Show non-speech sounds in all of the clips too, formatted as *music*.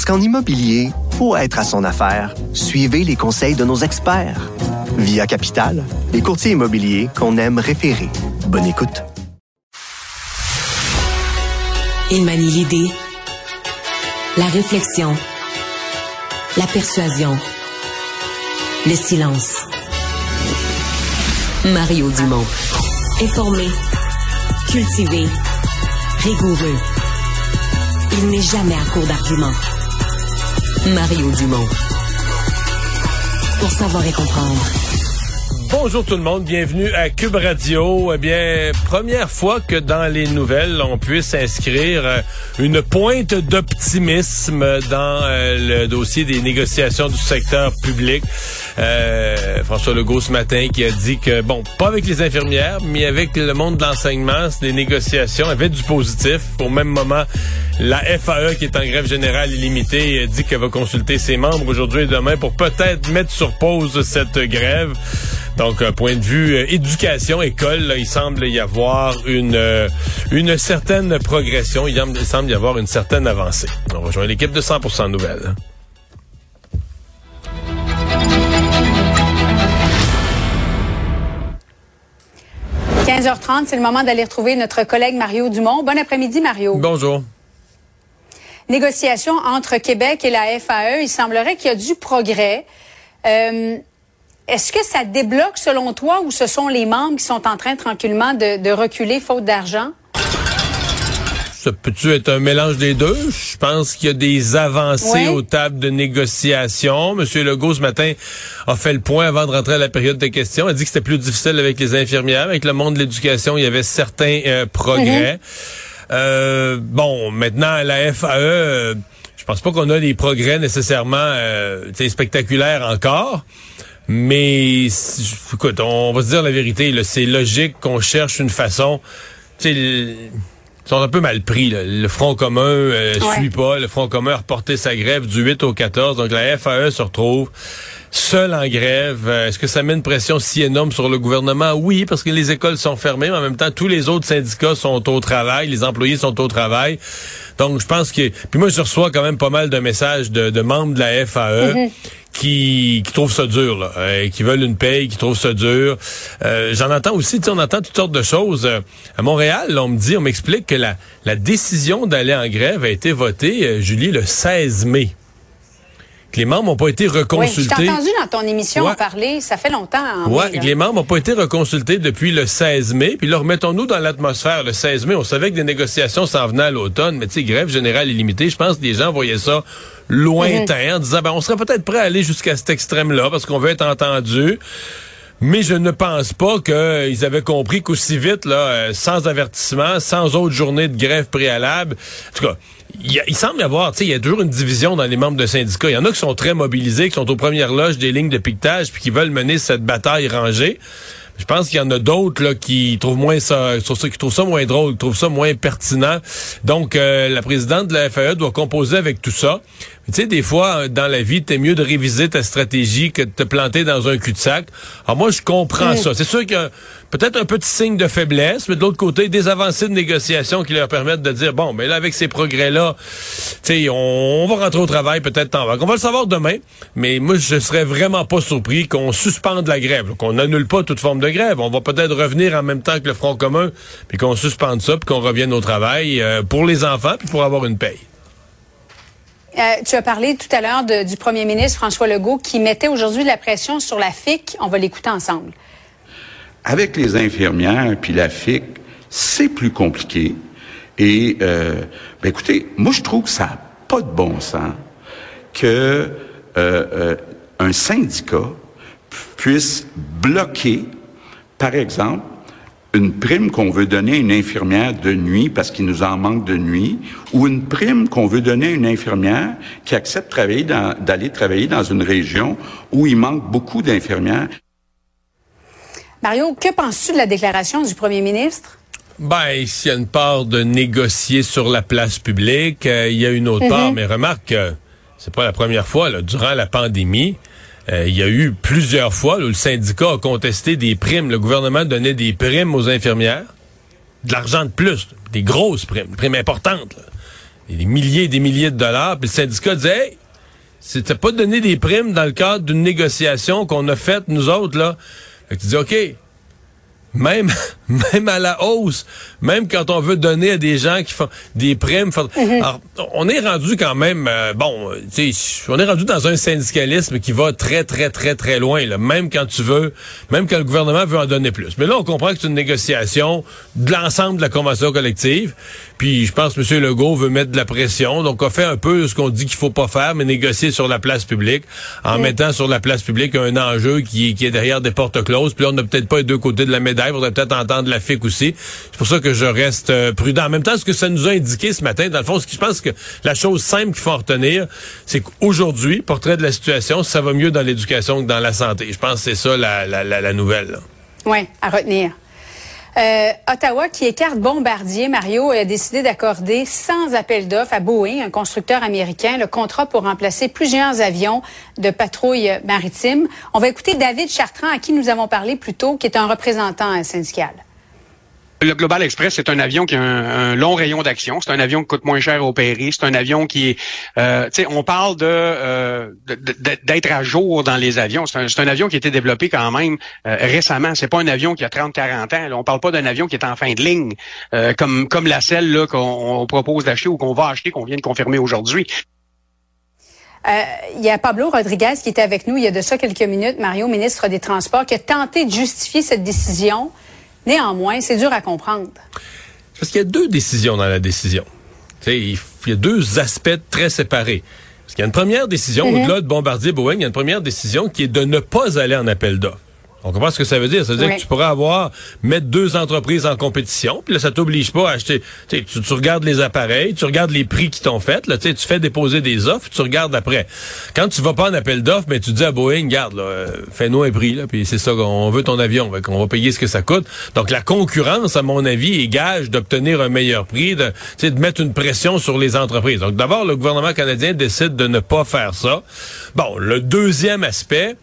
Parce qu'en immobilier, pour être à son affaire, suivez les conseils de nos experts. Via Capital, les courtiers immobiliers qu'on aime référer. Bonne écoute. Il manie l'idée, la réflexion, la persuasion, le silence. Mario Dumont. Informé, cultivé, rigoureux. Il n'est jamais à court d'arguments. Mario Dumont. Pour savoir et comprendre. Bonjour tout le monde, bienvenue à Cube Radio. Eh bien, première fois que dans les nouvelles, on puisse inscrire euh, une pointe d'optimisme dans euh, le dossier des négociations du secteur public. Euh, François Legault ce matin qui a dit que, bon, pas avec les infirmières, mais avec le monde de l'enseignement, les négociations avaient du positif. Au même moment, la FAE, qui est en grève générale illimitée, dit qu'elle va consulter ses membres aujourd'hui et demain pour peut-être mettre sur pause cette grève. Donc, un point de vue euh, éducation, école, là, il semble y avoir une, euh, une certaine progression. Il, il semble y avoir une certaine avancée. On rejoint l'équipe de 100% Nouvelles. 15h30, c'est le moment d'aller retrouver notre collègue Mario Dumont. Bon après-midi, Mario. Bonjour. Négociation entre Québec et la FAE. Il semblerait qu'il y a du progrès. Euh, Est-ce que ça débloque selon toi ou ce sont les membres qui sont en train tranquillement de, de reculer faute d'argent? Ça peut-tu être un mélange des deux? Je pense qu'il y a des avancées Ouais. aux tables de négociation. Monsieur Legault, ce matin, a fait le point avant de rentrer à la période de questions. Il a dit que c'était plus difficile avec les infirmières. Avec le monde de l'éducation, il y avait certains euh, progrès. Euh, bon, maintenant, à la FAE, euh, je pense pas qu'on a des progrès nécessairement euh, spectaculaires encore. Mais écoute, on va se dire la vérité, c'est logique qu'on cherche une façon. Ils sont un peu mal pris. là. Le Front commun euh, Ouais. suit pas. Le Front commun a reporté sa grève du 8 au 14. Donc la FAE se retrouve seule en grève. Euh, Est-ce que ça met une pression si énorme sur le gouvernement? Oui, parce que les écoles sont fermées, mais en même temps, tous les autres syndicats sont au travail, les employés sont au travail. Donc, je pense que... Puis moi, je reçois quand même pas mal de messages de, de membres de la FAE qui, qui trouvent ça dur, là, euh, qui veulent une paye, qui trouvent ça dur. Euh, J'en entends aussi, on entend toutes sortes de choses. Euh, à Montréal, on me dit, on m'explique que la, la décision d'aller en grève a été votée, euh, Julie, le 16 mai. Que les membres n'ont pas été Oui, je reconsultés. t'ai entendu dans ton émission Ouais. en parler. Ça fait longtemps. Là. les membres n'ont pas été reconsultés depuis le 16 mai. Puis là, remettons-nous dans l'atmosphère. Le 16 mai, on savait que des négociations s'en venaient à l'automne, mais tu sais, grève générale illimitée, je pense que les gens voyaient ça lointain en disant, ben, on serait peut-être prêt à aller jusqu'à cet extrême-là parce qu'on veut être entendu. Mais je ne pense pas qu'ils avaient compris qu'aussi vite, là, euh, sans avertissement, sans autre journée de grève préalable, en tout cas, il, semble y avoir, tu sais, il y a toujours une division dans les membres de syndicats. Il y en a qui sont très mobilisés, qui sont aux premières loges des lignes de piquetage, puis qui veulent mener cette bataille rangée. Je pense qu'il y en a d'autres là qui trouvent moins ça, qui trouvent ça moins drôle, qui trouvent ça moins pertinent. Donc, euh, la présidente de la FAE doit composer avec tout ça. Tu sais, des fois, euh, dans la vie, t'es mieux de réviser ta stratégie que de te planter dans un cul-de-sac. Alors moi, je comprends ça. C'est sûr qu'il y a peut-être un petit signe de faiblesse, mais de l'autre côté, des avancées de négociation qui leur permettent de dire, bon, mais là, avec ces progrès-là, tu sais, on, on va rentrer au travail peut-être en vague. On va le savoir demain, mais moi, je serais vraiment pas surpris qu'on suspende la grève, qu'on annule pas toute forme de grève. On va peut-être revenir en même temps que le Front commun, puis qu'on suspende ça, puis qu'on revienne au travail euh, pour les enfants, puis pour avoir une paye. Euh, tu as parlé tout à l'heure du premier ministre François Legault qui mettait aujourd'hui de la pression sur la FIC. On va l'écouter ensemble. Avec les infirmières puis la FIC, c'est plus compliqué. Et euh, ben écoutez, moi je trouve que ça n'a pas de bon sens que euh, euh, un syndicat puisse bloquer, par exemple, une prime qu'on veut donner à une infirmière de nuit parce qu'il nous en manque de nuit, ou une prime qu'on veut donner à une infirmière qui accepte d'aller travailler dans une région où il manque beaucoup d'infirmières. Mario, que penses-tu de la déclaration du premier ministre? Ben, s'il y a une part de négocier sur la place publique, euh, il y a une autre part, mhm. mais remarque que c'est pas la première fois, là, durant la pandémie, euh, il y a eu plusieurs fois où le syndicat a contesté des primes. Le gouvernement donnait des primes aux infirmières, de l'argent de plus, des grosses primes, des primes importantes, des milliers et des milliers de dollars. Puis le syndicat disait, hey, c'était pas donner des primes dans le cadre d'une négociation qu'on a faite, nous autres, là. Tu dis, OK, même *laughs* même à la hausse, même quand on veut donner à des gens qui font des primes. Mhm. Alors, on est rendu quand même euh, bon, sais, on est rendu dans un syndicalisme qui va très très très très loin là, même quand tu veux, même quand le gouvernement veut en donner plus. Mais là, on comprend que c'est une négociation de l'ensemble de la convention collective. Puis je pense que M. Legault veut mettre de la pression, donc on fait un peu ce qu'on dit qu'il faut pas faire, mais négocier sur la place publique en mettant sur la place publique un enjeu qui, qui est derrière des portes closes. Puis là, on n'a peut-être pas les deux côtés de la médaille, on faudrait peut-être entendre la FIC aussi. C'est pour ça que je reste euh, prudent. En même temps, ce que ça nous a indiqué ce matin, dans le fond, ce que je pense que la chose simple qu'il faut en retenir, c'est qu'aujourd'hui, portrait de la situation, ça va mieux dans l'éducation que dans la santé. Je pense que c'est ça la, nouvelle. Oui, à retenir. Euh, Ottawa, qui écarte Bombardier, Mario, a décidé d'accorder sans appel d'offres à Boeing, un constructeur américain, le contrat pour remplacer plusieurs avions de patrouille maritime. On va écouter David Chartrand, à qui nous avons parlé plus tôt, qui est un représentant syndical. Le Global Express, c'est un avion qui a un, long rayon d'action. C'est un avion qui coûte moins cher à opérer. C'est un avion qui est, euh, on parle euh, de, d'être à jour dans les avions. C'est un, un, avion qui a été développé quand même euh, récemment. C'est pas un avion qui a 30-40 ans. Là. On parle pas d'un avion qui est en fin de ligne, euh, comme comme la selle là qu'on propose d'acheter ou qu'on va acheter, qu'on vient de confirmer aujourd'hui. Il y a Pablo Rodriguez qui était avec nous il y a de ça quelques minutes, Mario, ministre des Transports, qui a tenté de justifier cette décision. Néanmoins, c'est dur à comprendre. Parce qu'il y a deux décisions dans la décision. il y a deux aspects très séparés. Parce qu'il y a une première décision, mm-hmm. au-delà de Bombardier Boeing, il y a une première décision qui est de ne pas aller en appel d'offres. On comprend ce que ça veut dire. Ça veut dire que tu pourrais avoir, mettre deux entreprises en compétition, puis là, ça t'oblige pas à acheter. Tu, tu, regardes les appareils, tu regardes les prix qui t'ont fait, là, tu fais déposer des offres, tu regardes après. Quand tu vas pas en appel d'offres, mais tu dis à Boeing, garde, euh, fais-nous un prix, là, puis c'est ça qu'on veut ton avion, on va payer ce que ça coûte. Donc la concurrence, à mon avis, est gage d'obtenir un meilleur prix, de, de mettre une pression sur les entreprises. Donc d'abord, le gouvernement canadien décide de ne pas faire ça. Bon, le deuxième aspect,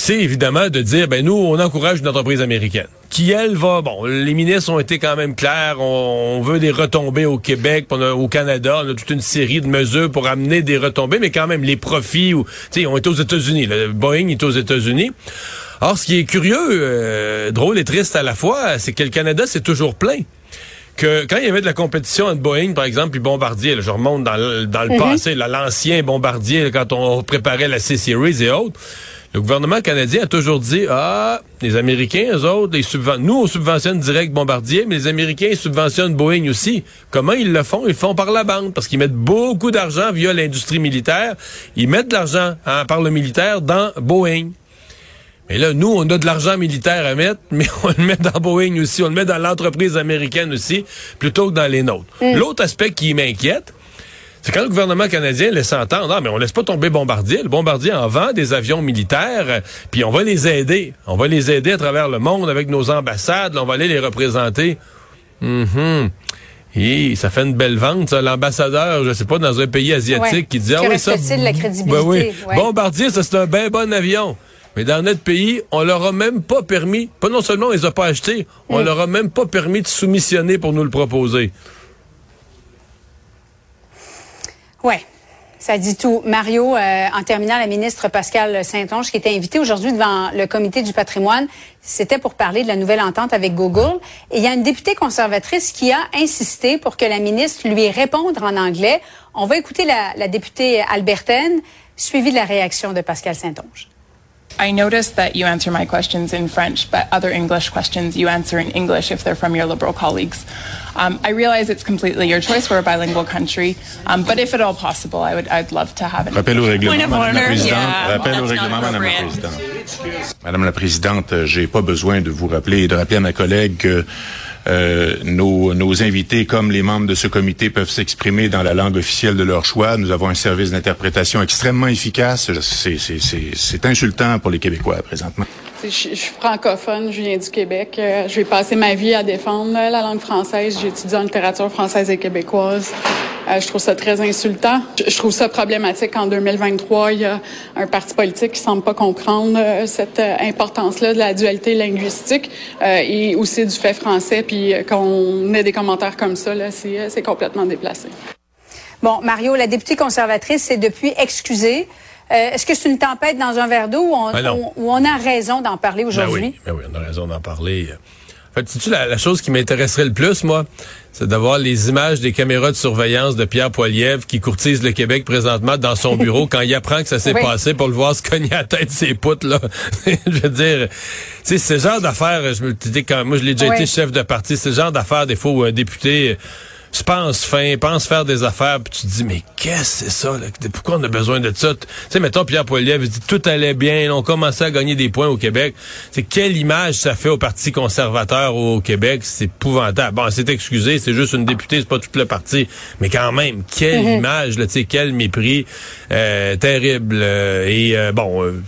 c'est évidemment de dire, ben nous, on encourage une entreprise américaine qui, elle, va... Bon, les ministres ont été quand même clairs, on, veut des retombées au Québec, au Canada, on a toute une série de mesures pour amener des retombées, mais quand même, les profits, ou, on est aux États-Unis, le Boeing est aux États-Unis. Or, ce qui est curieux, euh, drôle et triste à la fois, c'est que le Canada, c'est toujours plein que quand il y avait de la compétition entre Boeing, par exemple, puis Bombardier, je remonte dans le, dans le mhm. passé, l'ancien Bombardier, quand on préparait la C-Series et autres, le gouvernement canadien a toujours dit, ah, les Américains, eux autres, les nous, on subventionne direct Bombardier, mais les Américains subventionnent Boeing aussi. Comment ils le font? Ils le font par la bande, parce qu'ils mettent beaucoup d'argent via l'industrie militaire. Ils mettent de l'argent hein, par le militaire dans Boeing. Mais là, nous, on a de l'argent militaire à mettre, *laughs* mais on le met dans Boeing aussi, on le met dans l'entreprise américaine aussi, plutôt que dans les nôtres. Mm. L'autre aspect qui m'inquiète, c'est quand le gouvernement canadien laisse entendre, ah, mais on laisse pas tomber Bombardier. Le Bombardier en vend des avions militaires, puis on va les aider. On va les aider à travers le monde avec nos ambassades. on va aller les représenter. Mm Et ça fait une belle vente, ça. L'ambassadeur, je sais pas, dans un pays asiatique qui dit, ah oui, ça... la crédibilité? oui. Bombardier, ça, c'est un bien bon avion. Mais dans notre pays, on leur a même pas permis, pas non seulement on les a pas achetés, on mm. leur a même pas permis de soumissionner pour nous le proposer. Oui. Ça dit tout. Mario, euh, en terminant, la ministre Pascal Saint-Onge, qui était invitée aujourd'hui devant le comité du patrimoine, c'était pour parler de la nouvelle entente avec Google. Et il y a une députée conservatrice qui a insisté pour que la ministre lui réponde en anglais. On va écouter la, la députée Albertaine, suivie de la réaction de Pascal Saint-Onge. I noticed that you answer my questions in French, but other English questions you answer in English if they're from your Liberal colleagues. Um, I realize it's completely your choice. We're a bilingual country, um, but if at all possible, I would, I'd love to have it. Rappel au règlement, Madame la Présidente. Yeah, Rappel well, au règlement, Madame la Présidente. Madame la Présidente, j'ai pas besoin de vous rappeler et de rappeler à ma collègue que euh, nos, invités, comme les membres de ce comité, peuvent s'exprimer dans la langue officielle de leur choix. Nous avons un service d'interprétation extrêmement efficace. C'est insultant pour les Québécois présentement. Je, suis francophone, je viens du Québec. Euh, je vais passer ma vie à défendre la langue française. J'étudie en littérature française et québécoise. Euh, je trouve ça très insultant. Je, trouve ça problématique qu'en 2023, il y a un parti politique qui semble pas comprendre euh, cette importance-là de la dualité linguistique et aussi du fait français. Puis qu'on ait des commentaires comme ça, là, c'est complètement déplacé. Bon, Mario, la députée conservatrice s'est depuis excusée. Euh, est-ce que c'est une tempête dans un verre d'eau ou, ben on, a raison d'en parler ben aujourd'hui? oui, ben oui, on a raison d'en parler. En fait, tu la, la chose qui m'intéresserait le plus, moi, c'est d'avoir les images des caméras de surveillance de Pierre Poilievre qui courtise le Québec présentement dans son *laughs* bureau quand il apprend que ça s'est passé pour le voir se cogner à la tête ses poutres, là. *laughs* je veux dire, tu sais, ce genre d'affaires, je me dis quand moi je l'ai déjà été chef de parti, ce genre d'affaires, des fois où un député tu penses fin, pense faire des affaires, puis tu te dis, mais qu'est-ce que c'est ça? Là? Pourquoi on a besoin de ça? Tu sais, mettons, Pierre Poilievre dit, tout allait bien, on commençait à gagner des points au Québec. C'est quelle image ça fait au Parti conservateur au Québec? C'est épouvantable. Bon, c'est excusé, c'est juste une députée, c'est pas tout le parti. Mais quand même, quelle mhm. image, là, tu sais, quel mépris euh, terrible. Euh, et euh, bon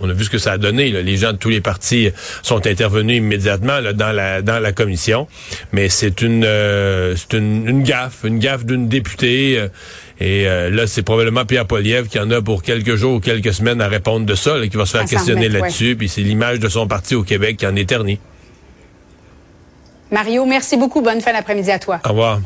on a vu ce que ça a donné. Les gens de tous les partis sont intervenus immédiatement dans la dans la commission, mais c'est une euh, c'est une, gaffe, une gaffe d'une députée. Euh, et euh, là, c'est probablement Pierre Poliev qui en a pour quelques jours ou quelques semaines à répondre de ça, qui va se faire questionner là-dessus. Puis c'est l'image de son parti au Québec qui en est ternie. Mario, merci beaucoup. Bonne fin d'après-midi à toi. Au revoir.